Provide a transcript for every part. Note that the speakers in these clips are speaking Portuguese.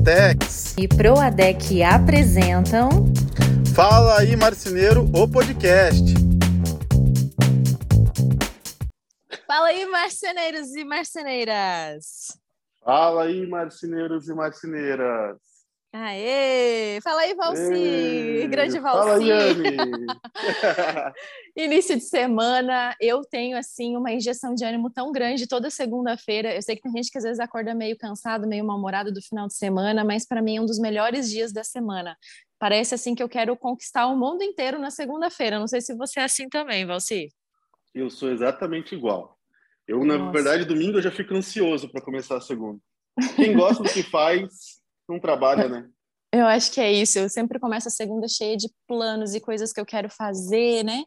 Duratex e Proadec apresentam Fala aí Marceneiro, o podcast. Fala aí marceneiros e marceneiras. Fala aí marceneiros e marceneiras. Aê! Fala aí, Valci! Grande Valci! Fala! Início de semana, eu tenho, assim, uma injeção de ânimo tão grande toda segunda-feira. Eu sei que tem gente que às vezes acorda meio cansado, meio mal-humorado do final de semana, mas para mim é um dos melhores dias da semana. Parece, assim, que eu quero conquistar o mundo inteiro na segunda-feira. Não sei se você é assim também, Valci. Eu sou exatamente igual. Eu, Nossa. na verdade, domingo eu já fico ansioso para começar a segunda. Quem gosta do que faz, não trabalha, né? Eu acho que é isso. Eu sempre começo a segunda cheia de planos e coisas que eu quero fazer, né?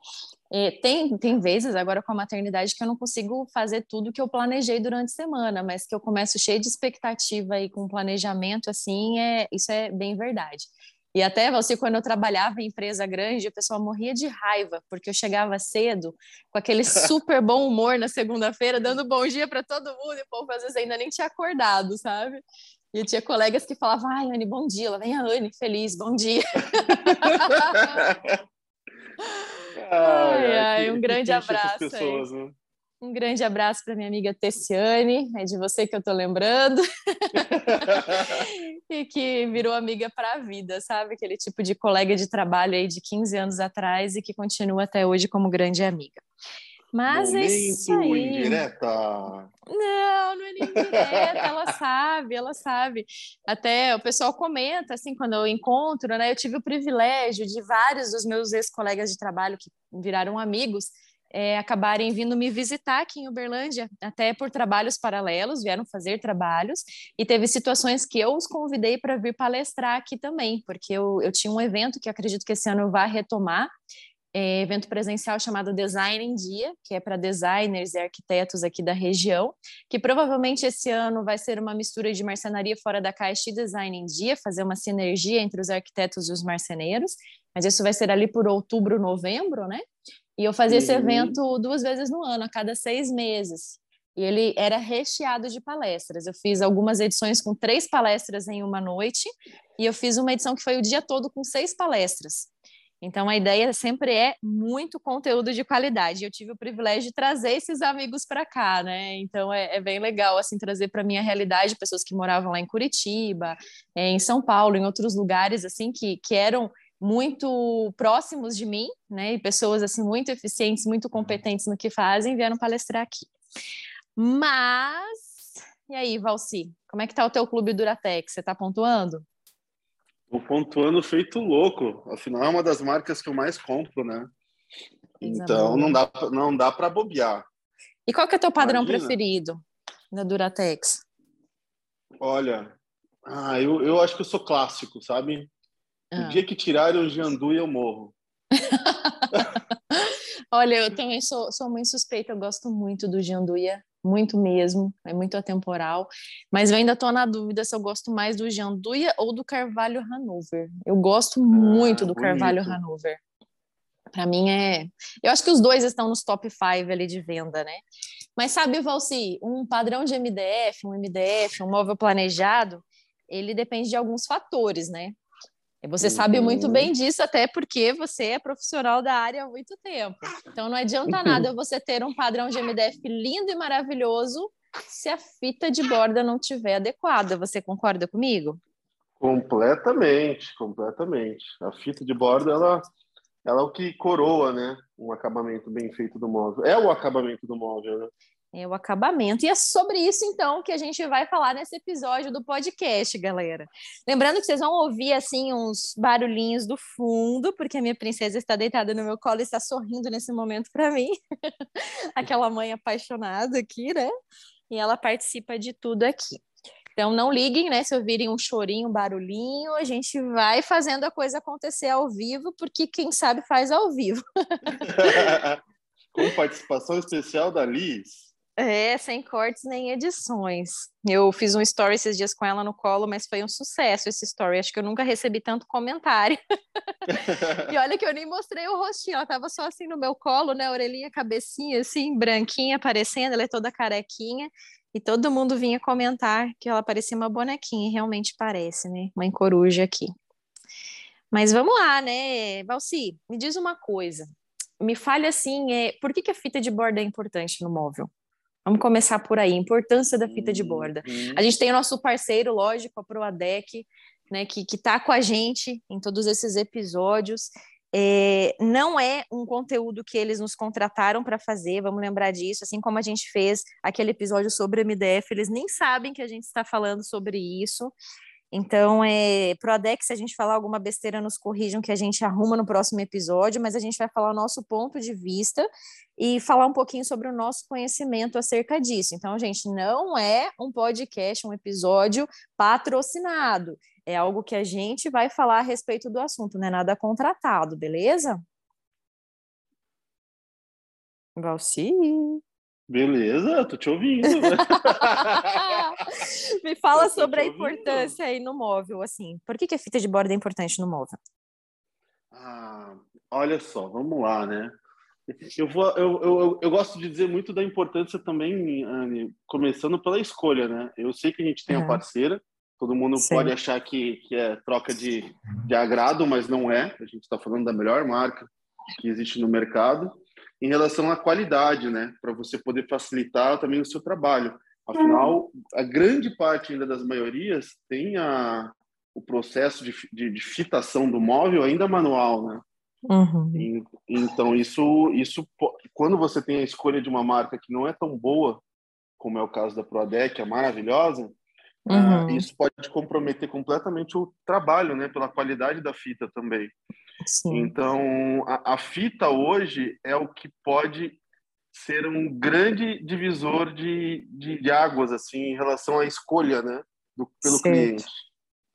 E tem, tem vezes agora com a maternidade que eu não consigo fazer tudo que eu planejei durante a semana, mas que eu começo cheio de expectativa e com planejamento, assim, é, isso é bem verdade. E até você, quando eu trabalhava em empresa grande, o pessoal morria de raiva, porque eu chegava cedo, com aquele super bom humor na segunda-feira, dando bom dia para todo mundo, e o povo às vezes ainda nem tinha acordado, sabe? E eu tinha colegas que falavam, ai, Anne, bom dia. Ela vem a Anne, feliz, bom dia. ai, ai, um grande abraço. Pessoas, né? Um grande abraço para minha amiga Tessiane, é de você que eu tô lembrando. e que virou amiga para a vida, sabe? Aquele tipo de colega de trabalho aí de 15 anos atrás e que continua até hoje como grande amiga. Mas Momento é isso aí. indireta. Não, não é nem indireta, ela sabe, ela sabe. Até o pessoal comenta, assim, quando eu encontro, né? Eu tive o privilégio de vários dos meus ex-colegas de trabalho que viraram amigos, é, acabarem vindo me visitar aqui em Uberlândia, até por trabalhos paralelos, vieram fazer trabalhos, e teve situações que eu os convidei para vir palestrar aqui também, porque eu, eu tinha um evento que acredito que esse ano vai retomar, é, evento presencial chamado Design em Dia, que é para designers e arquitetos aqui da região, que provavelmente esse ano vai ser uma mistura de marcenaria fora da caixa e design em dia, fazer uma sinergia entre os arquitetos e os marceneiros, mas isso vai ser ali por outubro, novembro, né? E eu fazia uhum. esse evento duas vezes no ano, a cada seis meses. E ele era recheado de palestras. Eu fiz algumas edições com três palestras em uma noite, e eu fiz uma edição que foi o dia todo com seis palestras. Então, a ideia sempre é muito conteúdo de qualidade. Eu tive o privilégio de trazer esses amigos para cá, né? Então, é, é, bem legal, assim, trazer para minha realidade pessoas que moravam lá em Curitiba, é, em São Paulo, em outros lugares, assim, que, que eram muito próximos de mim, né? E pessoas, assim, muito eficientes, muito competentes no que fazem, vieram palestrar aqui. Mas, e aí, Valci, como é que tá o teu clube Duratex? Você está pontuando? Tô pontuando feito louco. Afinal, é uma das marcas que eu mais compro, né? Então, não dá, não dá para bobear. E qual que é o teu padrão Imagina. preferido da Duratex? Olha, ah, eu, eu acho que eu sou clássico, sabe? Ah. O dia que tirarem o Jandu, eu morro. Olha, eu também sou, sou muito suspeita, eu gosto muito do Janduia muito mesmo, é muito atemporal. Mas eu ainda estou na dúvida se eu gosto mais do Janduia ou do Carvalho Hanover. Eu gosto ah, muito do bonito. Carvalho Hanover. Para mim é. Eu acho que os dois estão nos top 5 ali de venda, né? Mas sabe, Valci, um padrão de MDF, um MDF, um móvel planejado, ele depende de alguns fatores, né? Você uhum. sabe muito bem disso, até porque você é profissional da área há muito tempo. Então não adianta nada você ter um padrão de MDF lindo e maravilhoso se a fita de borda não tiver adequada. Você concorda comigo? Completamente, completamente. A fita de borda, ela, ela é o que coroa, né? Um acabamento bem feito do móvel. É o acabamento do móvel, né? É o acabamento. E é sobre isso, então, que a gente vai falar nesse episódio do podcast, galera. Lembrando que vocês vão ouvir, assim, uns barulhinhos do fundo, porque a minha princesa está deitada no meu colo e está sorrindo nesse momento para mim. Aquela mãe apaixonada aqui, né? E ela participa de tudo aqui. Então, não liguem, né? Se ouvirem um chorinho, um barulhinho, a gente vai fazendo a coisa acontecer ao vivo, porque quem sabe faz ao vivo. Com participação especial da Liz. É, sem cortes nem edições. Eu fiz um story esses dias com ela no colo, mas foi um sucesso esse story. Acho que eu nunca recebi tanto comentário. e olha que eu nem mostrei o rostinho, ela tava só assim no meu colo, né? Orelhinha, cabecinha, assim, branquinha aparecendo, ela é toda carequinha. E todo mundo vinha comentar que ela parecia uma bonequinha, e realmente parece, né? Uma coruja aqui. Mas vamos lá, né, Valci? Me diz uma coisa. Me fale assim, é, por que, que a fita de borda é importante no móvel? Vamos começar por aí, importância da fita de borda. Uhum. A gente tem o nosso parceiro, lógico, a Proadec, né, que está com a gente em todos esses episódios. É, não é um conteúdo que eles nos contrataram para fazer, vamos lembrar disso, assim como a gente fez aquele episódio sobre MDF, eles nem sabem que a gente está falando sobre isso. Então, é, Prodex, se a gente falar alguma besteira, nos corrijam que a gente arruma no próximo episódio, mas a gente vai falar o nosso ponto de vista e falar um pouquinho sobre o nosso conhecimento acerca disso. Então, gente, não é um podcast, um episódio patrocinado. É algo que a gente vai falar a respeito do assunto, não é nada contratado, beleza? Valci. Beleza, tô te ouvindo. Me fala sobre a importância aí no móvel, assim. Por que, que a fita de borda é importante no móvel? Ah, olha só, vamos lá, né? Eu, vou, eu, eu, eu, gosto de dizer muito da importância também, Anne, começando pela escolha, né? Eu sei que a gente tem uhum. a parceira, todo mundo Sim. pode achar que, que é troca de, de agrado, mas não é. A gente está falando da melhor marca que existe no mercado em relação à qualidade, né? Para você poder facilitar também o seu trabalho. Afinal, a grande parte ainda das maiorias tem a, o processo de, de, de fitação do móvel ainda manual, né? Uhum. E, então, isso, isso, quando você tem a escolha de uma marca que não é tão boa, como é o caso da Prodec, é maravilhosa, uhum. uh, isso pode comprometer completamente o trabalho, né? Pela qualidade da fita também. Sim. Então, a, a, fita hoje é o que pode ser um grande divisor de, de, de águas, assim, em relação à escolha, né, do, pelo certo. cliente.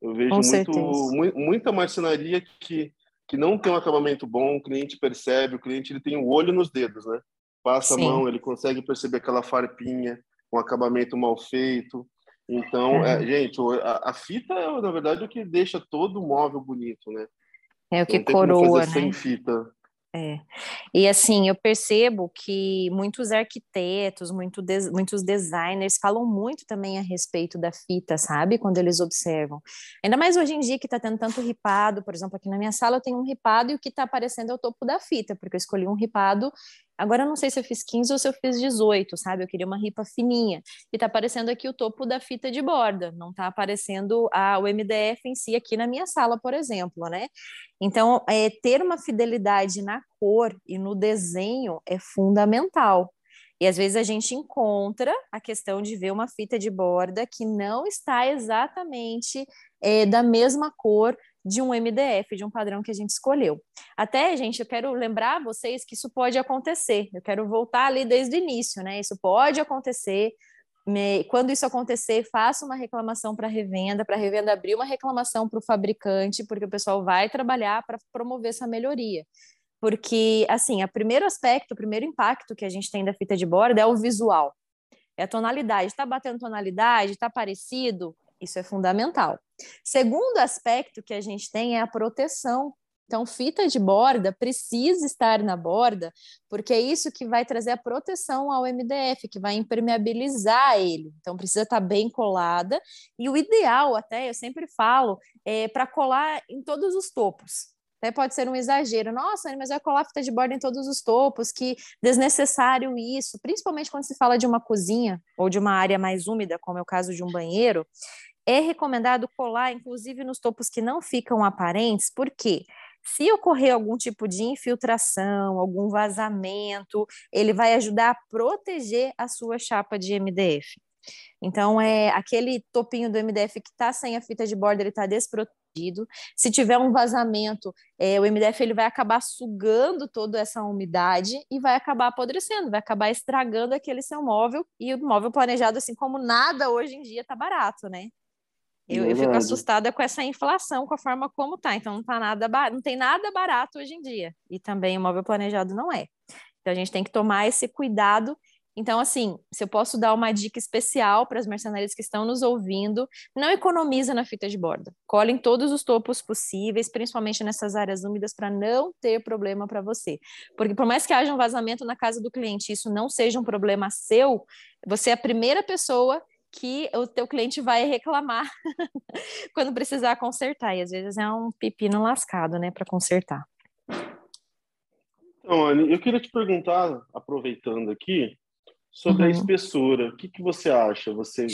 Eu vejo muito, muita marcenaria que, que não tem um acabamento bom, o cliente percebe, o cliente ele tem o um olho nos dedos, né? Passa Sim. a mão, ele consegue perceber aquela farpinha, um acabamento mal feito. Então, é, gente, a, a, fita, na verdade, é o que deixa todo o móvel bonito, né? É o que coroa, né? Sem fita. É. E assim, eu percebo que muitos arquitetos, muito muitos designers falam muito também a respeito da fita, sabe? Quando eles observam. Ainda mais hoje em dia que está tendo tanto ripado, por exemplo, aqui na minha sala eu tenho um ripado e o que está aparecendo é o topo da fita, porque eu escolhi um ripado Agora eu não sei se eu fiz 15 ou se eu fiz 18, sabe? Eu queria uma ripa fininha. E está aparecendo aqui o topo da fita de borda, não está aparecendo a, o MDF em si aqui na minha sala, por exemplo, né? Então, é, ter uma fidelidade na cor e no desenho é fundamental. E às vezes a gente encontra a questão de ver uma fita de borda que não está exatamente é, da mesma cor de um MDF, de um padrão que a gente escolheu. Até, gente, eu quero lembrar vocês que isso pode acontecer. Eu quero voltar ali desde o início, né? Isso pode acontecer. Quando isso acontecer, faça uma reclamação para a revenda, para a revenda abrir uma reclamação para o fabricante, porque o pessoal vai trabalhar para promover essa melhoria. Porque, assim, o primeiro aspecto, o primeiro impacto que a gente tem da fita de borda é o visual. É a tonalidade. Está batendo tonalidade? Está parecido? Isso é fundamental. Segundo aspecto que a gente tem é a proteção. Então, fita de borda precisa estar na borda, porque é isso que vai trazer a proteção ao MDF, que vai impermeabilizar ele. Então, precisa estar bem colada. E o ideal, até, eu sempre falo, é para colar em todos os topos. Até pode ser um exagero. Nossa, mas vai colar fita de borda em todos os topos, que desnecessário isso. Principalmente quando se fala de uma cozinha ou de uma área mais úmida, como é o caso de um banheiro. É recomendado colar, inclusive, nos topos que não ficam aparentes, porque se ocorrer algum tipo de infiltração, algum vazamento, ele vai ajudar a proteger a sua chapa de MDF. Então, é aquele topinho do MDF que está sem a fita de borda, ele está desprotegido. Se tiver um vazamento, é, o MDF ele vai acabar sugando toda essa umidade e vai acabar apodrecendo, vai acabar estragando aquele seu móvel. E o móvel planejado, assim como nada hoje em dia, está barato, né? Eu, eu, fico assustada com essa inflação, com a forma como tá. Então não tá nada não tem nada barato hoje em dia. E também o móvel planejado não é. Então a gente tem que tomar esse cuidado Então, assim, se eu posso dar uma dica especial para as mercenárias que estão nos ouvindo, não economiza na fita de borda. Colhem todos os topos possíveis, principalmente nessas áreas úmidas, para não ter problema para você. Porque por mais que haja um vazamento na casa do cliente, isso não seja um problema seu, você é a primeira pessoa que o teu cliente vai reclamar quando precisar consertar. E às vezes é um pepino lascado, né, para consertar. Então, Anne, eu queria te perguntar, aproveitando aqui, sobre uhum. a espessura. O que, que você acha? Você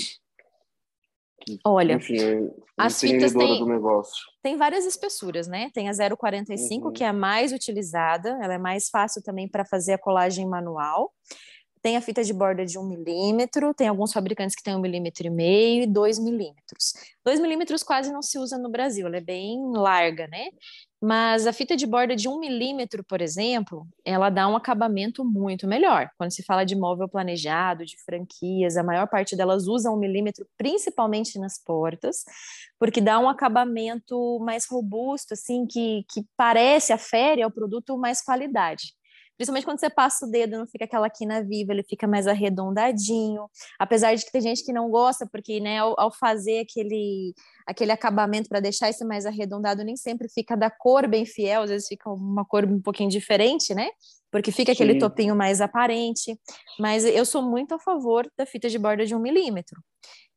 que, Olha, enfim, é as fitas têm, tem várias espessuras, né? Tem a 0,45, uhum. que é a mais utilizada, ela é mais fácil também para fazer a colagem manual. Tem a fita de borda de 1 milímetro, tem alguns fabricantes que têm 1 milímetro e meio e 2 milímetros. 2 milímetros quase não se usa no Brasil, ela é bem larga, né? Mas a fita de borda de 1 milímetro, por exemplo, ela dá um acabamento muito melhor. Quando se fala de móvel planejado, de franquias, a maior parte delas usa 1 milímetro, principalmente nas portas, porque dá um acabamento mais robusto, assim, que, que parece, afere ao produto mais qualidade. Principalmente quando você passa o dedo, não fica aquela quina viva, ele fica mais arredondadinho. Apesar de que tem gente que não gosta, porque né, ao, ao fazer aquele, aquele acabamento para deixar esse mais arredondado, nem sempre fica da cor bem fiel, às vezes fica uma cor um pouquinho diferente, né? Porque fica Sim. aquele topinho mais aparente. Mas eu sou muito a favor da fita de borda de um milímetro.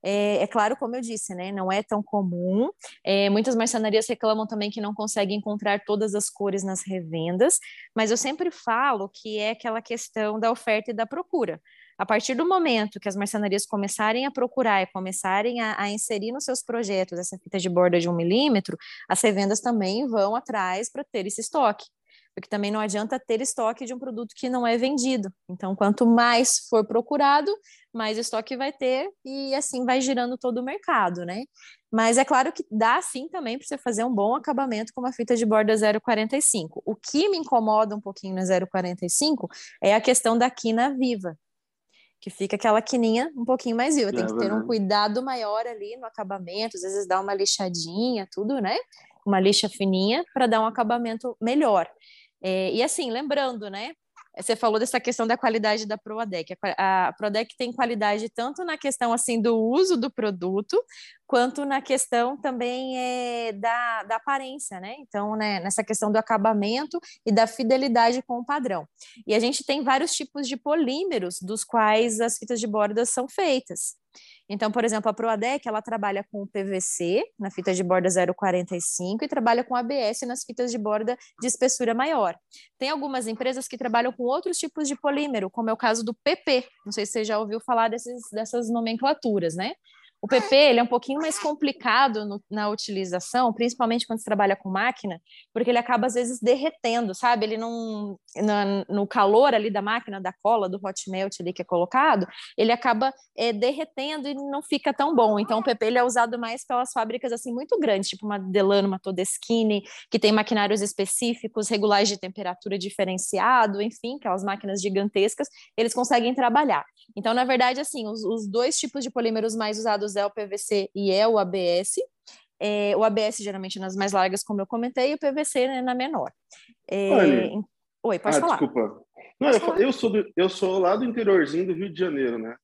É, é, claro, como eu disse, né, não é tão comum. É, muitas marcenarias reclamam também que não conseguem encontrar todas as cores nas revendas, mas eu sempre falo que é aquela questão da oferta e da procura. A partir do momento que as marcenarias começarem a procurar e começarem a, a inserir nos seus projetos essa fita de borda de um milímetro, as revendas também vão atrás para ter esse estoque porque também não adianta ter estoque de um produto que não é vendido. Então, quanto mais for procurado, mais estoque vai ter e assim vai girando todo o mercado, né? Mas é claro que dá sim também para você fazer um bom acabamento com uma fita de borda 0,45. O que me incomoda um pouquinho na 0,45 é a questão da quina viva, que fica aquela quininha um pouquinho mais viva. Tem é, que ter um cuidado maior ali no acabamento, às vezes dá uma lixadinha, tudo, né? Uma lixa fininha para dar um acabamento melhor. É, e assim, lembrando, né? Você falou dessa questão da qualidade da Proadec. A, a Proadec tem qualidade tanto na questão assim do uso do produto, quanto na questão também é, da, da aparência, né? Então, né, nessa questão do acabamento e da fidelidade com o padrão. E a gente tem vários tipos de polímeros dos quais as fitas de borda são feitas. Então, por exemplo, a Proadec, ela trabalha com o PVC na fita de borda 0,45 e trabalha com ABS nas fitas de borda de espessura maior. Tem algumas empresas que trabalham com outros tipos de polímero, como é o caso do PP. Não sei se você já ouviu falar desses, dessas nomenclaturas, né? O PP ele é um pouquinho mais complicado no, na utilização, principalmente quando se trabalha com máquina, porque ele acaba às vezes derretendo, sabe? Ele não no calor ali da máquina, da cola, do hot melt ali que é colocado, ele acaba é, derretendo e não fica tão bom. Então o PP ele é usado mais pelas fábricas assim muito grandes, tipo uma Delano, uma Todeschini, que tem maquinários específicos, regulares de temperatura diferenciado, enfim, aquelas máquinas gigantescas, eles conseguem trabalhar. Então, na verdade, assim, os, os dois tipos de polímeros mais usados é o PVC e é o ABS. É, o ABS geralmente nas mais largas, como eu comentei, e o PVC né, na menor. É, Olha, Oi, pode ah, falar. Desculpa. Não, eu, falar. eu, sou do, eu sou lá do interiorzinho do Rio de Janeiro, né?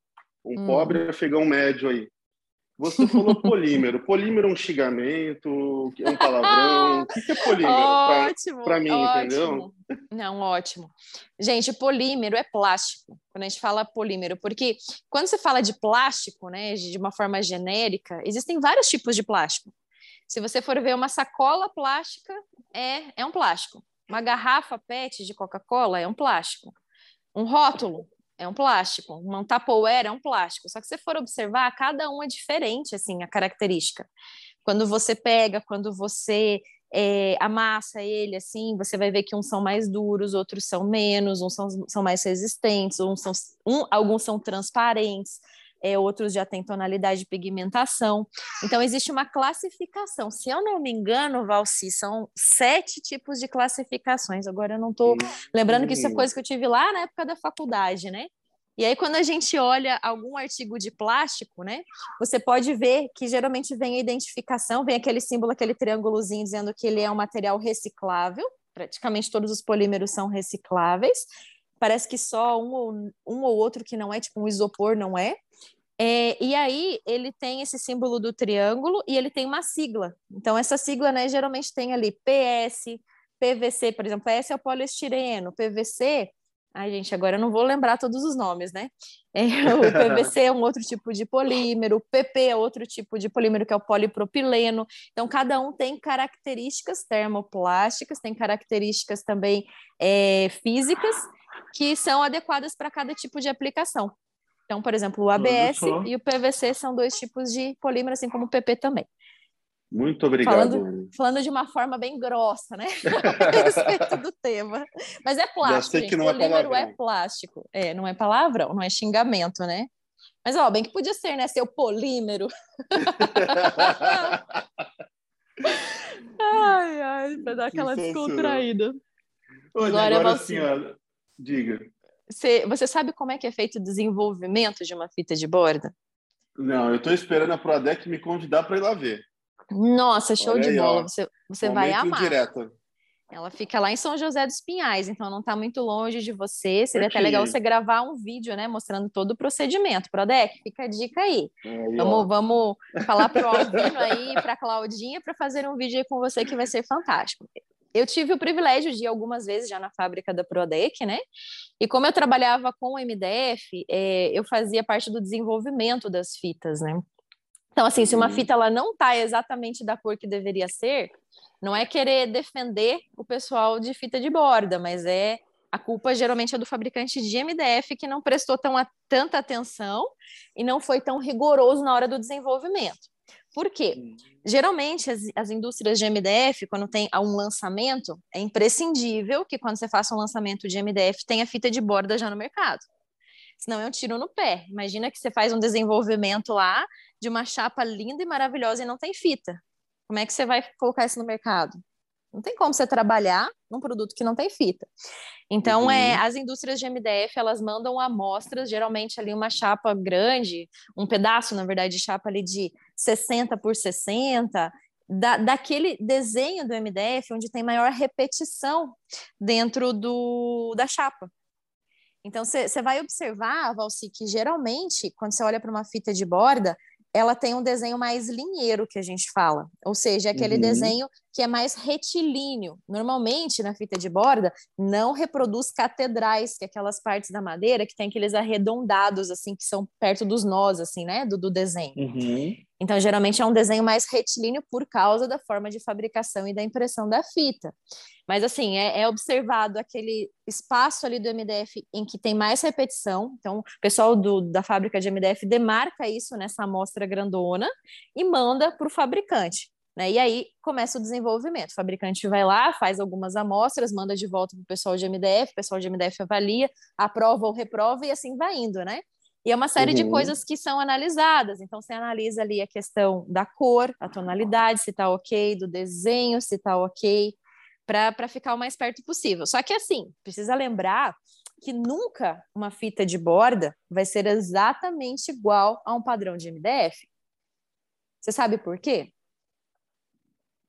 Um hum. pobre afegão médio aí. Você falou polímero. Polímero é um xingamento, é um palavrão. o que é polímero? Ótimo. Para mim, ótimo. entendeu? Não, ótimo. Gente, polímero é plástico. Quando a gente fala polímero, porque quando você fala de plástico, né, de uma forma genérica, existem vários tipos de plástico. Se você for ver uma sacola plástica, é, é um plástico. Uma garrafa PET de Coca-Cola é um plástico. Um rótulo é um plástico, um Tupperware é um plástico. Só que se for observar, cada um é diferente, assim, a característica. Quando você pega, quando você é, amassa ele, assim, você vai ver que uns são mais duros, outros são menos, uns são, são mais resistentes, uns são, um, alguns são transparentes é, outros já têm tonalidade de pigmentação. Então, existe uma classificação. Se eu não me engano, Valci, são sete tipos de classificações. Agora, eu não estou lembrando que isso é coisa que eu tive lá na época da faculdade, né? E aí, quando a gente olha algum artigo de plástico, né, você pode ver que geralmente vem a identificação, vem aquele símbolo, aquele triângulozinho dizendo que ele é um material reciclável, praticamente todos os polímeros são recicláveis, parece que só um ou, um ou outro que não é, tipo um isopor, não é. é. E aí ele tem esse símbolo do triângulo e ele tem uma sigla. Então, essa sigla, né, geralmente tem ali PS, PVC, por exemplo, PS é o poliestireno, PVC Ai, gente, agora eu não vou lembrar todos os nomes, né? É, o PVC é um outro tipo de polímero, o PP é outro tipo de polímero, que é o polipropileno. Então, cada um tem características termoplásticas, tem características também é, físicas que são adequadas para cada tipo de aplicação. Então, por exemplo, o ABS e o PVC são dois tipos de polímero, assim como o PP também. Muito obrigado. Falando, falando, de uma forma bem grossa, né? a respeito do tema. Mas é plástico. Já é Polímero é, é plástico. É, não é palavrão, não é xingamento, né? Mas, ó, bem que podia ser, né? Seu polímero. ai, ai, pra dar aquela descontraída. Olha, agora, agora senhora, diga. Você, você sabe como é que é feito o desenvolvimento de uma fita de borda? Não, eu estou esperando a Prodec me convidar para ir lá ver. Nossa, show Olha de aí, bola. Ó. Você, você vai amar. Direto. Ela fica lá em São José dos Pinhais, então não está muito longe de você. Seria Aqui. até legal você gravar um vídeo, né, mostrando todo o procedimento. Prodec, fica a dica aí. aí vamos, vamos falar para o Alvino aí, para a Claudinha, para fazer um vídeo aí com você que vai ser fantástico. Eu tive o privilégio de ir algumas vezes já na fábrica da Prodec, né? E como eu trabalhava com o MDF, é, eu fazia parte do desenvolvimento das fitas, né? Então, assim, se uma uhum. fita ela não tá exatamente da cor que deveria ser, não é querer defender o pessoal de fita de borda, mas é a culpa geralmente é do fabricante de MDF que não prestou tão a, tanta atenção e não foi tão rigoroso na hora do desenvolvimento. Por quê? Geralmente, as, as indústrias de MDF, quando tem um lançamento, é imprescindível que quando você faça um lançamento de MDF, tenha fita de borda já no mercado senão é um tiro no pé. Imagina que você faz um desenvolvimento lá de uma chapa linda e maravilhosa e não tem fita. Como é que você vai colocar isso no mercado? Não tem como você trabalhar num produto que não tem fita. Então, é, uhum. é, as indústrias de MDF, elas mandam amostras, geralmente ali uma chapa grande, um pedaço, na verdade, de chapa ali de 60 por 60, da, daquele desenho do MDF onde tem maior repetição dentro do, da chapa. Então, você vai observar, Valci, que geralmente, quando você olha para uma fita de borda, ela tem um desenho mais linheiro, que a gente fala. Ou seja, aquele uhum. desenho que é mais retilíneo. Normalmente, na fita de borda, não reproduz catedrais, que é aquelas partes da madeira que tem aqueles arredondados, assim, que são perto dos nós, assim, né, do, do desenho. Uhum. Então, geralmente é um desenho mais retilíneo por causa da forma de fabricação e da impressão da fita. Mas, assim, é, é, observado aquele espaço ali do MDF em que tem mais repetição. Então, o pessoal do, da fábrica de MDF demarca isso nessa amostra grandona e manda para o fabricante. Né? E aí começa o desenvolvimento. O fabricante vai lá, faz algumas amostras, manda de volta para o pessoal de MDF, o pessoal de MDF avalia, aprova ou reprova e assim vai indo, né? E é uma série uhum. de coisas que são analisadas. Então, você analisa ali a questão da cor, a tonalidade, se está ok, do desenho, se está ok, para ficar o mais perto possível. Só que, assim, precisa lembrar que nunca uma fita de borda vai ser exatamente igual a um padrão de MDF. Você sabe por quê?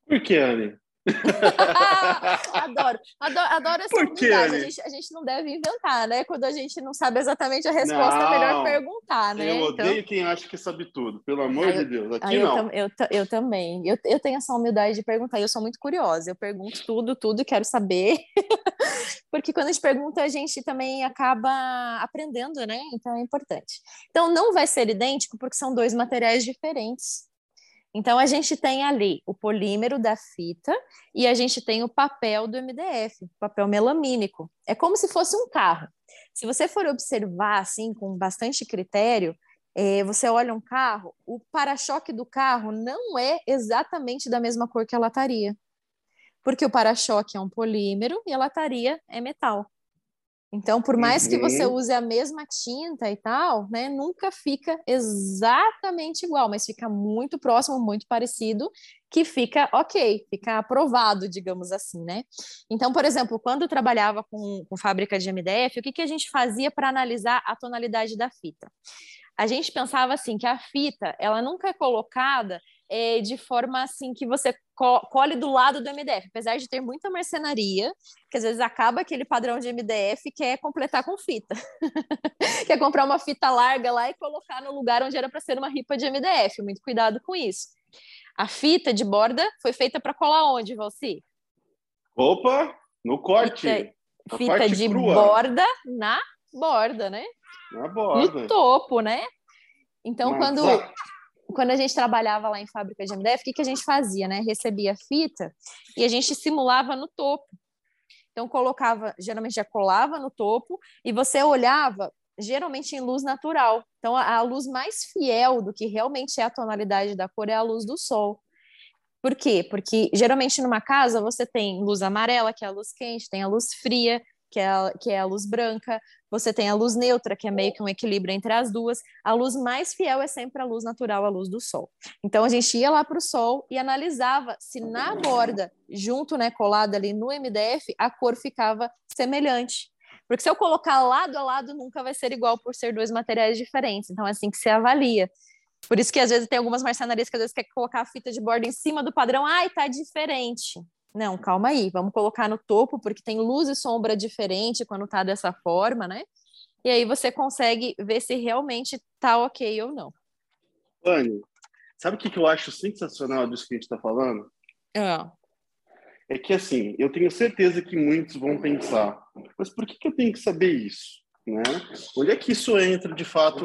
Por que, Anne? adoro, adoro, adoro essa Por a gente, a gente não deve inventar, né? Quando a gente não sabe exatamente a resposta, não, é melhor perguntar, né? Eu odeio então... quem acha que sabe tudo, pelo amor de Deus. Aqui eu, não. Eu, eu, também. Eu, eu tenho essa humildade de perguntar, eu sou muito curiosa. Eu pergunto tudo, tudo, quero saber. Porque quando a gente pergunta, a gente também acaba aprendendo, né? Então é importante. Então não vai ser idêntico porque são dois materiais diferentes. Então, a gente tem ali o polímero da fita e a gente tem o papel do MDF, papel melamínico. É como se fosse um carro. Se você for observar assim com bastante critério, é, você olha um carro, o para-choque do carro não é exatamente da mesma cor que a lataria. Porque o para-choque é um polímero e a lataria é metal. Então, por mais uhum. que você uhum. use a mesma tinta e tal, né, nunca fica exatamente igual, mas fica muito próximo, muito parecido, que fica ok, fica aprovado, digamos assim, né? Então, por exemplo, quando eu trabalhava com, com fábrica de MDF, o que, que a gente fazia para analisar a tonalidade da fita? A gente pensava assim que a fita, ela nunca é colocada é, de forma assim que você co colhe do lado do MDF, apesar de ter muita marcenaria, que às vezes acaba aquele padrão de MDF que é completar com fita. quer comprar uma fita larga lá e colocar no lugar onde era para ser uma ripa de MDF. Muito cuidado com isso. A fita de borda foi feita para colar onde, Valci? Opa, no corte. Fita, fita de crua. borda na borda, né? Na borda. No topo, né? Então, Mas, quando, quando a gente trabalhava lá em fábrica de MDF, o que, que a gente fazia, né? Recebia fita e a gente simulava no topo. Então, colocava, geralmente já colava no topo e você olhava geralmente em luz natural. Então, a, a, luz mais fiel do que realmente é a tonalidade da cor é a luz do sol. Por quê? Porque geralmente numa casa você tem luz amarela, que é a luz quente, tem a luz fria, que é a, que é a luz branca, você tem a luz neutra, que é meio que um equilíbrio entre as duas. A luz mais fiel é sempre a luz natural, a luz do sol. Então a gente ia lá para o sol e analisava se na borda, junto, né, colada ali no MDF, a cor ficava semelhante. Porque se eu colocar lado a lado, nunca vai ser igual por ser dois materiais diferentes. Então é assim que se avalia. Por isso que às vezes tem algumas marcenarias que às vezes quer colocar a fita de borda em cima do padrão, ai, tá diferente. Não, calma aí, vamos colocar no topo, porque tem luz e sombra diferente quando tá dessa forma, né? E aí você consegue ver se realmente tá ok ou não. Anne, sabe o que, eu acho sensacional disso que a gente está falando? É. É que, assim, eu tenho certeza que muitos vão pensar, mas por que, que eu tenho que saber isso? Né? Onde é que isso entra, de fato,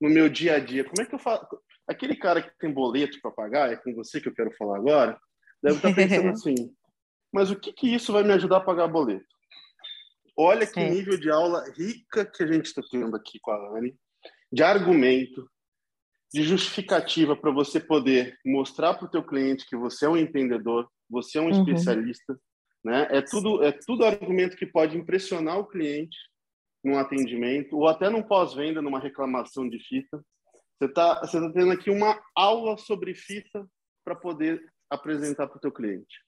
no meu dia a dia? Como é que eu faço? Aquele cara que tem boleto para pagar, é com você que eu quero falar agora, deve estar pensando assim: mas o que, que isso vai me ajudar a pagar boleto? Olha que nível de aula rica que a gente está tendo aqui com a Anne, de argumento, de justificativa para você poder mostrar para o teu cliente que você é um entendedor, você é um uhum. especialista, né? É tudo é tudo argumento que pode impressionar o cliente num atendimento ou até num pós-venda, numa reclamação de fita. Você está você tá tendo aqui uma aula sobre fita para poder apresentar para o teu cliente.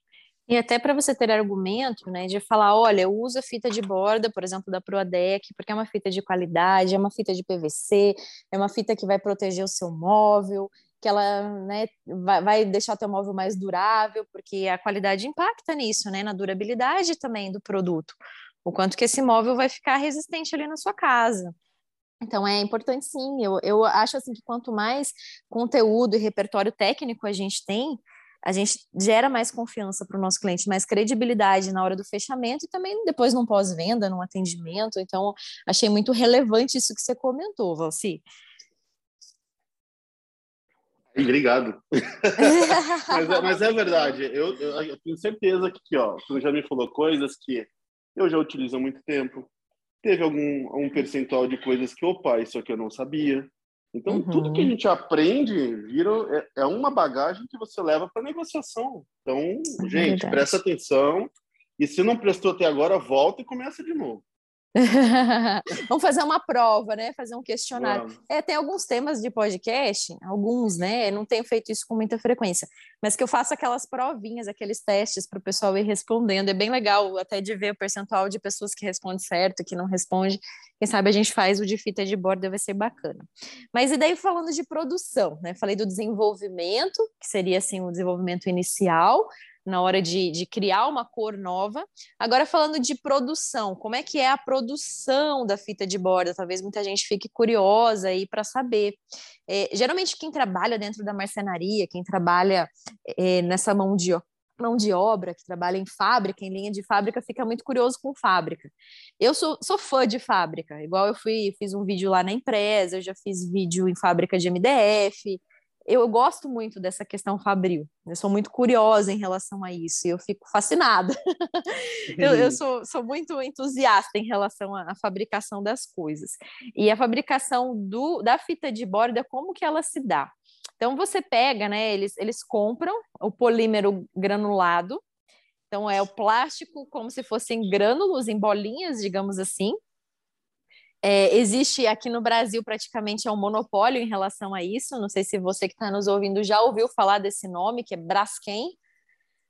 E até para você ter argumento, né, de falar, olha, eu uso a fita de borda, por exemplo, da Proadec, porque é uma fita de qualidade, é uma fita de PVC, é uma fita que vai proteger o seu móvel, que ela né, vai, deixar o teu móvel mais durável, porque a qualidade impacta nisso, né, na durabilidade também do produto. O quanto que esse móvel vai ficar resistente ali na sua casa. Então é importante sim. Eu, eu acho assim que quanto mais conteúdo e repertório técnico a gente tem, a gente gera mais confiança para o nosso cliente, mais credibilidade na hora do fechamento e também depois no pós-venda, no atendimento. Então, achei muito relevante isso que você comentou, Valci. Obrigado. mas, é, mas, é, verdade. Eu, eu, eu, tenho certeza que, ó, você já me falou coisas que eu já utilizo há muito tempo. Teve algum um percentual de coisas que, opa, isso aqui eu não sabia. Então, uhum. tudo que a gente aprende vira, é, é uma bagagem que você leva para negociação. Então, é gente, verdade. presta atenção. E se não prestou até agora, volta e começa de novo. Vamos fazer uma prova, né? Fazer um questionário. É, tem alguns temas de podcast, alguns, né? Eu não tenho feito isso com muita frequência, mas que eu faço aquelas provinhas, aqueles testes para o pessoal ir respondendo. É bem legal até de ver o percentual de pessoas que respondem certo, que não responde. Quem sabe a gente faz o de fita de borda, vai ser bacana. Mas e daí falando de produção, né? Falei do desenvolvimento, que seria assim o desenvolvimento inicial, na hora de, de criar uma cor nova. Agora, falando de produção, como é que é a produção da fita de borda? Talvez muita gente fique curiosa aí para saber. É, geralmente, quem trabalha dentro da marcenaria, quem trabalha é, nessa mão de mão de obra, que trabalha em fábrica, em linha de fábrica, fica muito curioso com fábrica. Eu sou, sou fã de fábrica, igual eu fui, fiz um vídeo lá na empresa, eu já fiz vídeo em fábrica de MDF, eu gosto muito dessa questão fabril. Eu sou muito curiosa em relação a isso e eu fico fascinada. eu, eu sou, sou, muito entusiasta em relação à, à, fabricação das coisas. E a fabricação do, da fita de borda, como que ela se dá? Então você pega, né? Eles, eles compram o polímero granulado. Então é o plástico como se fossem grânulos em bolinhas, digamos assim. É, existe aqui no Brasil praticamente é um monopólio em relação a isso. Não sei se você que está nos ouvindo já ouviu falar desse nome, que é Braskem.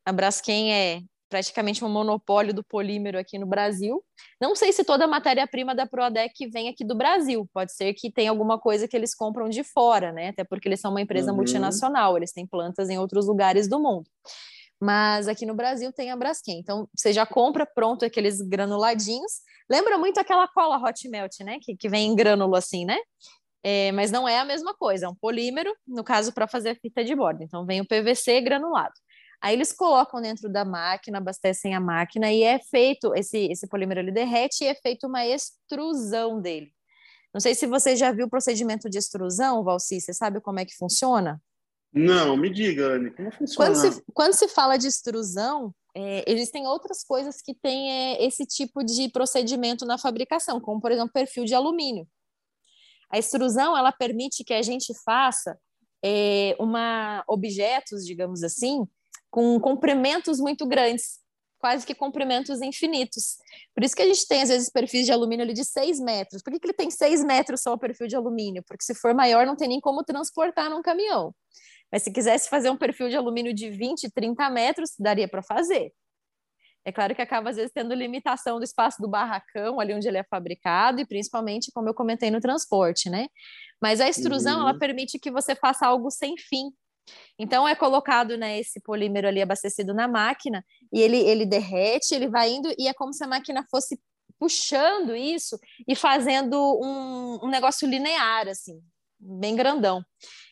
A Braskem é, praticamente um monopólio do polímero aqui no Brasil. Não sei se toda a matéria-prima da Proadec vem aqui do Brasil, pode ser que tenha alguma coisa que eles compram de fora, né? Até porque eles são uma empresa uhum. multinacional, eles têm plantas em outros lugares do mundo. Mas aqui no Brasil tem a Braskem. Então, você já compra pronto aqueles granuladinhos. Lembra muito aquela cola Hot Melt, né? Que, que vem em grânulo assim, né? É, mas não é a mesma coisa, é um polímero, no caso, para fazer fita de borda. Então, vem o PVC granulado. Aí eles colocam dentro da máquina, abastecem a máquina e é feito, esse, esse polímero ele derrete e é feito uma extrusão dele. Não sei se você já viu o procedimento de extrusão, Valci, você sabe como é que funciona? Não, me diga, Anne, como funciona? Quando se, quando se fala de extrusão, é, existem outras coisas que têm é, esse tipo de procedimento na fabricação, como, por exemplo, perfil de alumínio. A extrusão, ela permite que a gente faça é, uma objetos, digamos assim, com comprimentos muito grandes, quase que comprimentos infinitos. Por isso que a gente tem, às vezes, perfis de alumínio ali de 6 metros. Por que, que ele tem 6 metros só o perfil de alumínio? Porque se for maior, não tem nem como transportar num caminhão. Mas se quisesse fazer um perfil de alumínio de 20, 30 metros, daria para fazer. É claro que acaba, às vezes, tendo limitação do espaço do barracão, ali onde ele é fabricado, e principalmente, como eu comentei, no transporte, né? Mas a extrusão, uhum. ela permite que você faça algo sem fim. Então é colocado né, esse polímero ali abastecido na máquina e ele, ele derrete, ele vai indo e é como se a máquina fosse puxando isso e fazendo um, um negócio linear, assim, bem grandão.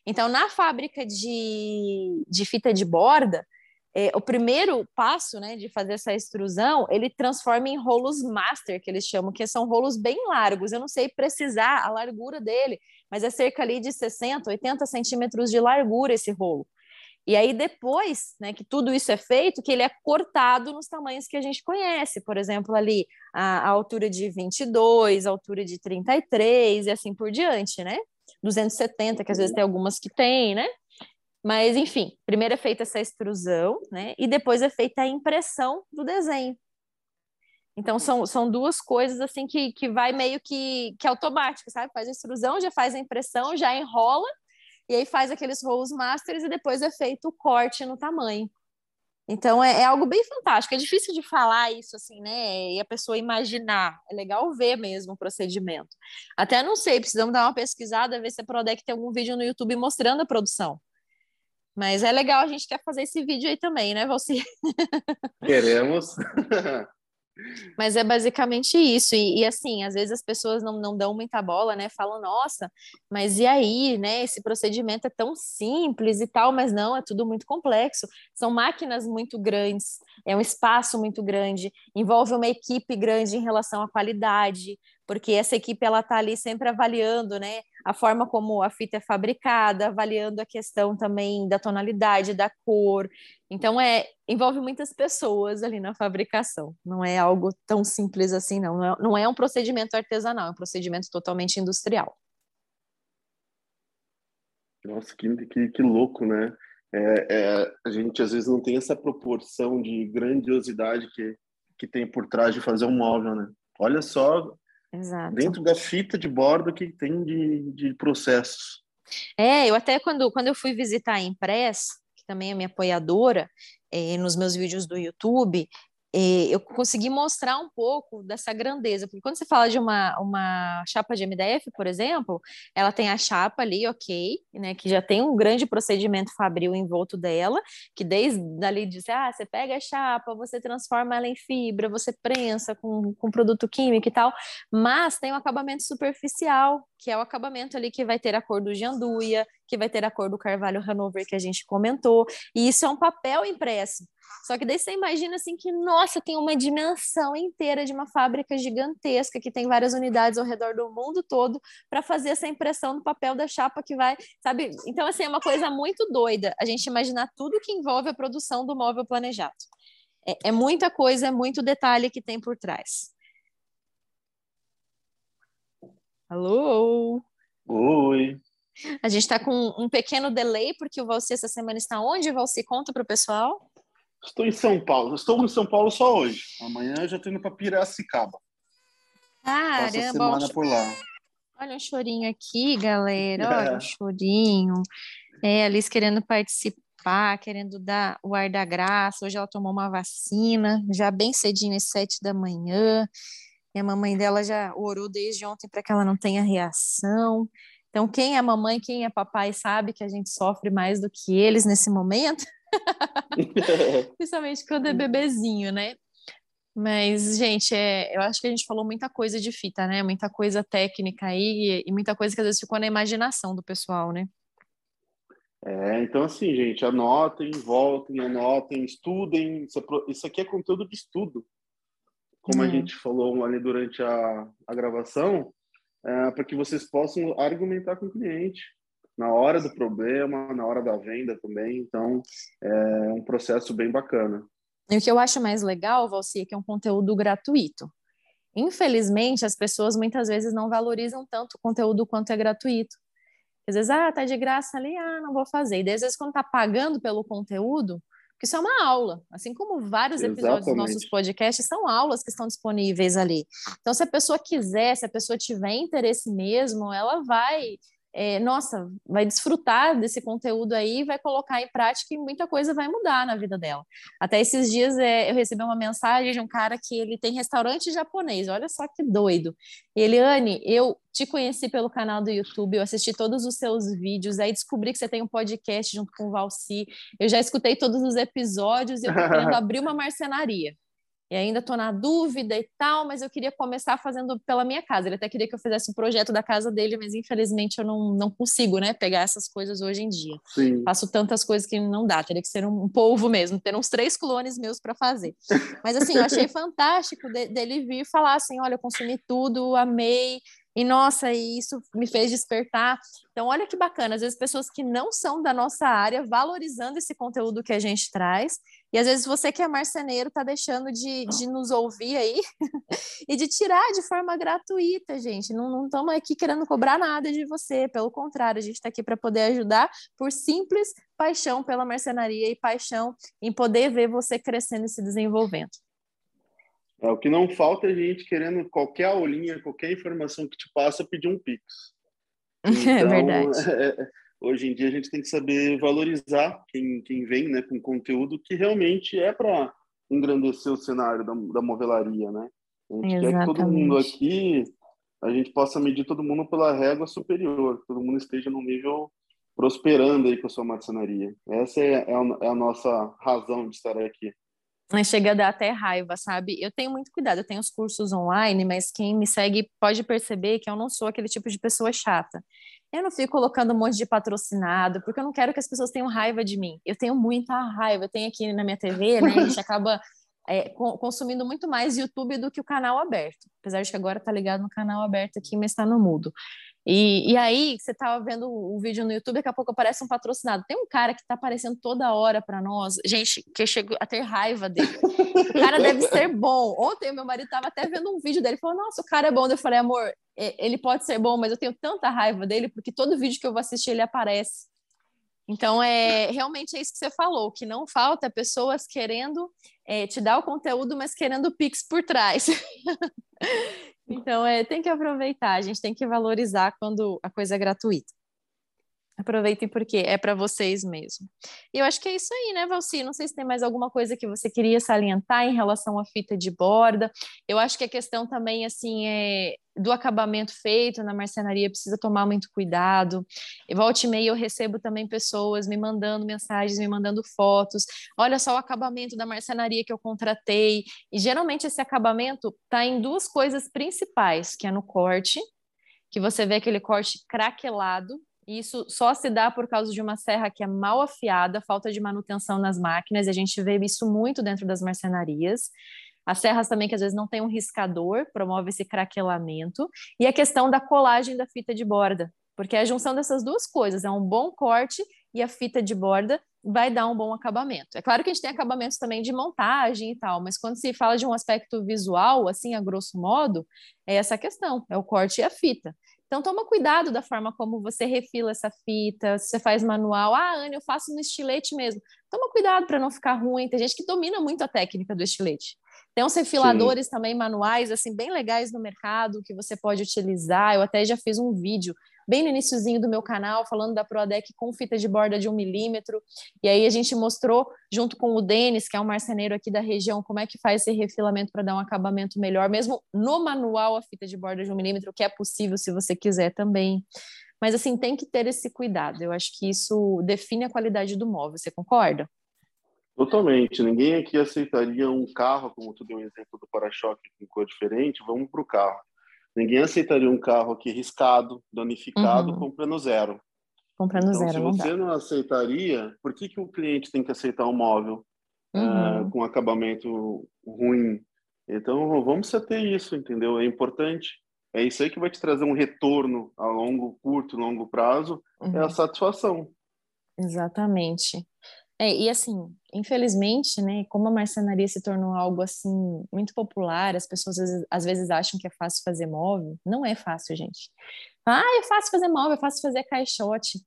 Então, na fábrica de, de fita de borda, é, o primeiro passo né, de fazer essa extrusão, ele transforma em rolos master, que eles chamam, que são rolos bem largos. Eu não sei precisar a largura dele, mas é cerca ali de 60, 80 centímetros de largura esse rolo. E aí depois, né, que tudo isso é feito, que ele é cortado nos tamanhos que a gente conhece, por exemplo, ali a, a altura de 22, a altura de 33 e assim por diante, né? 270, que às vezes tem algumas que tem, né? Mas, enfim, primeiro é feita essa extrusão, né? E depois é feita a impressão do desenho. Então, são, são duas coisas, assim, que, que vai meio que, que automático, sabe? Faz a extrusão, já faz a impressão, já enrola, e aí faz aqueles rolos masters e depois é feito o corte no tamanho. Então, é, é algo bem fantástico. É difícil de falar isso, assim, né? E a pessoa imaginar. É legal ver mesmo o procedimento. Até não sei, precisamos dar uma pesquisada, ver se a Prodec tem algum vídeo no YouTube mostrando a produção. Mas é legal, a gente quer fazer esse vídeo aí também, né, Valci? Queremos. Mas é basicamente isso. E, e, assim, às vezes as pessoas não, não dão muita bola, né? Falam, nossa, mas e aí, né? Esse procedimento é tão simples e tal, mas não, é tudo muito complexo. São máquinas muito grandes, é um espaço muito grande, envolve uma equipe grande em relação à qualidade, porque essa equipe ela está ali sempre avaliando, né? a forma como a fita é fabricada, avaliando a questão também da tonalidade, da cor. Então, é envolve muitas pessoas ali na fabricação. Não é algo tão simples assim, não. Não é, não é um procedimento artesanal, é um procedimento totalmente industrial. Nossa, que, que, que louco, né? É, é, a gente às vezes não tem essa proporção de grandiosidade que, que tem por trás de fazer um móvel, né? Olha só Exato. dentro da fita de bordo que tem de, de processos. É, eu até quando, quando eu fui visitar a Impress, que também é minha apoiadora, é, nos meus vídeos do YouTube, eu consegui mostrar um pouco dessa grandeza, porque quando você fala de uma, uma chapa de MDF, por exemplo, ela tem a chapa ali, ok, né, que já tem um grande procedimento fabril em volta dela, que desde ali diz, ah, você pega a chapa, você transforma ela em fibra, você prensa com, com produto químico e tal, mas tem um acabamento superficial, que é o acabamento ali que vai ter a cor do janduia, que vai ter a cor do carvalho Hanover que a gente comentou, e isso é um papel impresso. Só que daí você imagina assim que, nossa, tem uma dimensão inteira de uma fábrica gigantesca que tem várias unidades ao redor do mundo todo para fazer essa impressão no papel da chapa que vai, sabe? Então, assim, é uma coisa muito doida a gente imaginar tudo que envolve a produção do móvel planejado. É, é muita coisa, é muito detalhe que tem por trás. Alô? Oi. A gente está com um pequeno delay, porque o Valci essa semana está onde, Valci? Conta para o pessoal. Estou em São Paulo. Estou em São Paulo só hoje. Amanhã eu já estou indo para Piracicaba. Caramba! Passa a semana por lá. Olha um chorinho aqui, galera. Olha um chorinho. É, a Liz querendo participar. querendo dar o ar da graça. Hoje ela tomou uma vacina, já bem cedinho, às sete da manhã. E a mamãe dela já orou desde ontem para que ela não tenha reação. Então, quem é mamãe, quem é papai, sabe que a gente sofre mais do que eles nesse momento. Principalmente quando é bebezinho, né? Mas, gente, é, eu acho que a gente falou muita coisa de fita, né? Muita coisa técnica aí e, muita coisa que às vezes ficou na imaginação do pessoal, né? É, então assim, gente, anotem, voltem, anotem, estudem. Isso, é, isso aqui é conteúdo de estudo. Como a uhum. gente falou ali durante a, a gravação, é, para que vocês possam argumentar com o cliente na hora do problema, na hora da venda também. Então, é um processo bem bacana. E o que eu acho mais legal, Valci, é que é um conteúdo gratuito. Infelizmente, as pessoas muitas vezes não valorizam tanto o conteúdo quanto é gratuito. Às vezes, ah, tá de graça ali, ah, não vou fazer. E às vezes, quando tá pagando pelo conteúdo, porque isso é uma aula, assim como vários episódios Exatamente. dos nossos podcasts são aulas que estão disponíveis ali. Então, se a pessoa quiser, se a pessoa tiver interesse mesmo, ela vai é, nossa, vai desfrutar desse conteúdo aí, vai colocar em prática e muita coisa vai mudar na vida dela. Até esses dias é, eu recebi uma mensagem de um cara que ele tem restaurante japonês, olha só que doido. Eliane, eu te conheci pelo canal do YouTube, eu assisti todos os seus vídeos, aí descobri que você tem um podcast junto com o Valci, eu já escutei todos os episódios e eu tô querendo abrir uma marcenaria e ainda estou na dúvida e tal, mas eu queria começar fazendo pela minha casa. Ele até queria que eu fizesse um projeto da casa dele, mas infelizmente eu não, não consigo, né, pegar essas coisas hoje em dia. Sim. Faço tantas coisas que não dá, teria que ser um, um polvo mesmo, ter uns três clones meus para fazer. Mas assim, eu achei fantástico de, dele vir falar assim: olha, eu consumi tudo, amei, e nossa, isso me fez despertar. Então, olha que bacana, às vezes pessoas que não são da nossa área valorizando esse conteúdo que a gente traz. E às vezes você que é marceneiro está deixando de, de nos ouvir aí e de tirar de forma gratuita, gente. Não estamos aqui querendo cobrar nada de você, pelo contrário, a gente está aqui para poder ajudar por simples paixão pela marcenaria e paixão em poder ver você crescendo e se desenvolvendo. É, o que não falta é gente querendo qualquer aulinha, qualquer informação que te passa, pedir um Pix. Então, é verdade. É, é, hoje em dia a gente tem que saber valorizar quem, quem vem né, com conteúdo que realmente é para engrandecer o cenário da, da movelaria, né? A gente Exatamente. quer que todo mundo aqui, a gente possa medir todo mundo pela régua superior, que todo mundo esteja num nível prosperando aí com a sua marcenaria. Essa é, é, a, é a nossa razão de estar aqui chega a dar até raiva, sabe? Eu tenho muito cuidado, eu tenho os cursos online, mas quem me segue pode perceber que eu não sou aquele tipo de pessoa chata. Eu não fico colocando um monte de patrocinado, porque eu não quero que as pessoas tenham raiva de mim. Eu tenho muita raiva, eu tenho aqui na minha TV, né? A gente acaba é, consumindo muito mais YouTube do que o canal aberto. Apesar de que agora tá ligado no canal aberto aqui, mas está no mudo. E, e aí, você tava vendo o vídeo no YouTube, daqui a pouco aparece um patrocinado. Tem um cara que tá aparecendo toda hora para nós, gente, que eu chego a ter raiva dele. O cara deve ser bom. Ontem, meu marido tava até vendo um vídeo dele, falou: Nossa, o cara é bom. Eu falei, amor, ele pode ser bom, mas eu tenho tanta raiva dele, porque todo vídeo que eu vou assistir ele aparece. Então, é realmente é isso que você falou, que não falta pessoas querendo é, te dar o conteúdo, mas querendo Pix por trás. Então, é, tem que aproveitar, a gente tem que valorizar quando a coisa é gratuita. Aproveitem porque é para vocês mesmo. E eu acho que é isso aí, né, Valci? Não sei se tem mais alguma coisa que você queria salientar em relação à fita de borda. Eu acho que a questão também, assim, é do acabamento feito na marcenaria precisa tomar muito cuidado. E volta e meia eu recebo também pessoas me mandando mensagens, me mandando fotos. Olha só o acabamento da marcenaria que eu contratei. E geralmente esse acabamento está em duas coisas principais, que é no corte, que você vê aquele corte craquelado, isso só se dá por causa de uma serra que é mal afiada, falta de manutenção nas máquinas, e a gente vê isso muito dentro das marcenarias. As serras também, que às vezes não tem um riscador, promove esse craquelamento. E a questão da colagem da fita de borda, porque a junção dessas duas coisas é um bom corte e a fita de borda vai dar um bom acabamento. É claro que a gente tem acabamentos também de montagem e tal, mas quando se fala de um aspecto visual, assim, a grosso modo, é essa questão, é o corte e a fita. Então, toma cuidado da forma como você refila essa fita, se você faz manual. Ah, Anne, eu faço no estilete mesmo. Toma cuidado para não ficar ruim. Tem gente que domina muito a técnica do estilete. Tem uns refiladores Sim. também manuais, assim, bem legais no mercado que você pode utilizar. Eu até já fiz um vídeo bem no iníciozinho do meu canal falando da ProDeck com fita de borda de um milímetro. E aí a gente mostrou, junto com o Denis, que é um marceneiro aqui da região, como é que faz esse refilamento para dar um acabamento melhor, mesmo no manual a fita de borda de um milímetro, que é possível se você quiser também. Mas assim, tem que ter esse cuidado. Eu acho que isso define a qualidade do móvel. Você concorda? Totalmente. Ninguém aqui aceitaria um carro, como tu deu um exemplo do para-choque com cor diferente, vamos para o carro. Ninguém aceitaria um carro aqui riscado, danificado, uhum. comprando zero. Comprando então, zero, se não você dá. não aceitaria, por que, que o cliente tem que aceitar um móvel uhum. uh, com acabamento ruim? Então, vamos ter isso, entendeu? É importante. É isso aí que vai te trazer um retorno a longo, curto, longo prazo, uhum. é a uhum. satisfação. Exatamente. É, e assim, infelizmente, né, como a marcenaria se tornou algo assim muito popular, as pessoas às vezes acham que é fácil fazer móvel. Não é fácil, gente. Ah, é fácil fazer móvel, é fácil fazer caixote.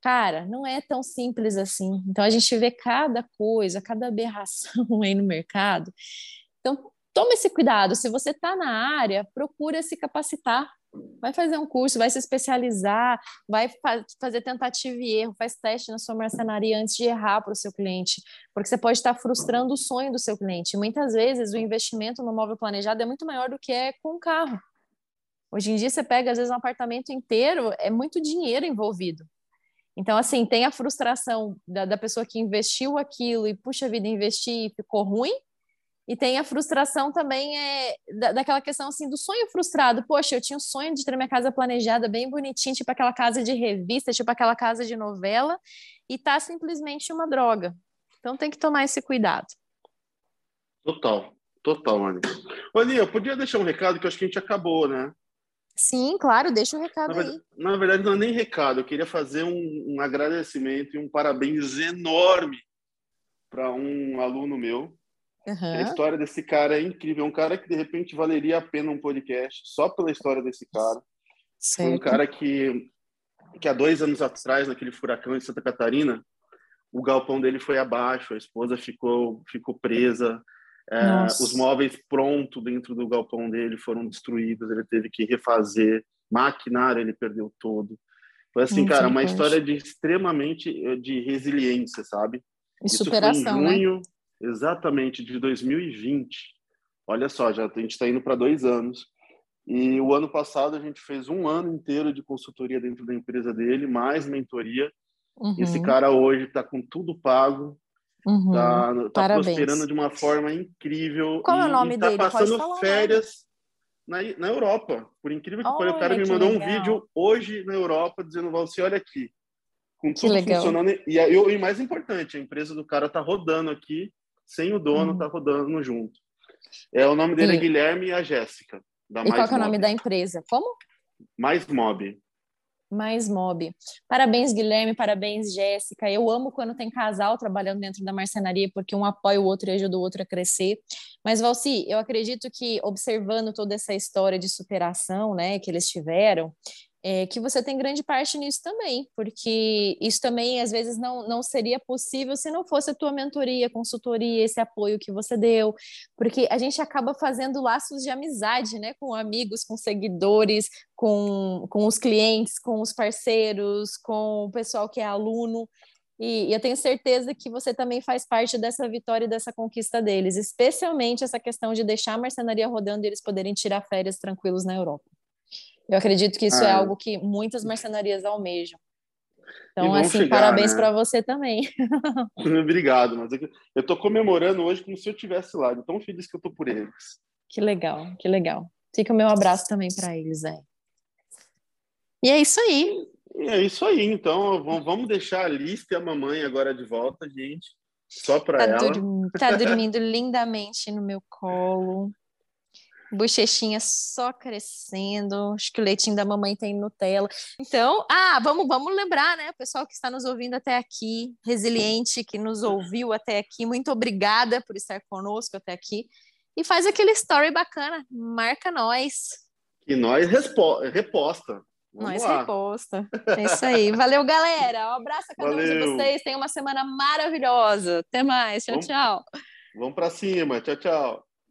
Cara, não é tão simples assim. Então a gente vê cada coisa, cada aberração aí no mercado. Então, tome esse cuidado. Se você está na área, procura se capacitar Vai fazer um curso, vai se especializar, vai fa fazer tentativa e erro, faz teste na sua marcenaria antes de errar para o seu cliente, porque você pode estar frustrando o sonho do seu cliente. muitas vezes o investimento no móvel planejado é muito maior do que é com o carro. Hoje em dia você pega às vezes um apartamento inteiro, é muito dinheiro envolvido. Então, assim, tem a frustração da, da pessoa que investiu aquilo e, puxa vida, investir e ficou ruim, e tem a frustração também é, da, daquela questão assim do sonho frustrado. Poxa, eu tinha o sonho de ter minha casa planejada bem bonitinha, tipo aquela casa de revista, tipo aquela casa de novela, e tá simplesmente uma droga. Então tem que tomar esse cuidado. Total, total, Anny. Aninha, eu podia deixar um recado que eu acho que a gente acabou, né? Sim, claro, deixa o recado na aí. na verdade, não é nem recado, eu queria fazer um, um agradecimento e um parabéns enorme para um aluno meu, Uhum. A história desse cara é incrível. É um cara que, de repente, valeria a pena um podcast só pela história desse cara. Certo. Foi um cara que, que há dois anos atrás, naquele furacão em Santa Catarina, o galpão dele foi abaixo, a esposa ficou, ficou presa, é, os móveis prontos dentro do galpão dele foram destruídos, ele teve que refazer, maquinário ele perdeu todo. Foi assim, cara, uma história de extremamente eh, de resiliência, sabe? E Isso superação, foi em né? junho, né? Exatamente de 2020. Olha só, já a gente está indo para dois anos. E o ano passado a gente fez um ano inteiro de consultoria dentro da empresa dele, mais mentoria. Uhum. Esse cara hoje está com tudo pago, uhum. tá, tá prosperando de uma forma incrível. Qual e, é o nome tá dele? passando férias na, na Europa. Por incrível que pareça, o cara me mandou legal. um vídeo hoje na Europa dizendo: você olha aqui, com tudo funcionando. E, e, e mais importante, a empresa do cara tá rodando aqui sem o dono, uhum. tá rodando junto. É, o nome dele Sim. é Guilherme e a Jéssica. e qual é o nome da empresa? Como? Mais Mob. Mais Mob. Parabéns, Guilherme, parabéns, Jéssica. Eu amo quando tem casal trabalhando dentro da marcenaria, porque um apoia o outro e ajuda o outro a crescer. Mas, Valci, eu acredito que observando toda essa história de superação né, que eles tiveram, é, que você tem grande parte nisso também, porque isso também às vezes não, não seria possível se não fosse a tua mentoria, consultoria, esse apoio que você deu, porque a gente acaba fazendo laços de amizade, né, com amigos, com seguidores, com, com os clientes, com os parceiros, com o pessoal que é aluno, e, e eu tenho certeza que você também faz parte dessa vitória e dessa conquista deles, especialmente essa questão de deixar a marcenaria rodando e eles poderem tirar férias tranquilos na Europa. Eu acredito que isso é ah, é algo que muitas mercenarias almejam. Então, assim, chegar, parabéns né? para você também. Obrigado, mas é eu estou comemorando hoje como se eu estivesse lá, tão feliz que eu estou por eles. Que legal, que legal. Fica o meu abraço também para eles, é. E é isso aí. É isso aí, então vamos deixar a lista e a mamãe agora de volta, gente. Só para tá ela. Dur tá dormindo lindamente no meu colo bochechinha só crescendo, acho que o leitinho da mamãe tem Nutella. Então, ah, vamos, vamos lembrar, né, o pessoal que está nos ouvindo até aqui, resiliente, que nos ouviu até aqui, muito obrigada por estar conosco até aqui. E faz aquele story bacana, marca nós. E nós reposta. Vamos nós lá. reposta. É isso aí. Valeu, galera. Um abraço a cada Valeu. um de vocês. Tenham uma semana maravilhosa. Até mais. Tchau, vamos, tchau. Vamos para cima. Tchau, tchau.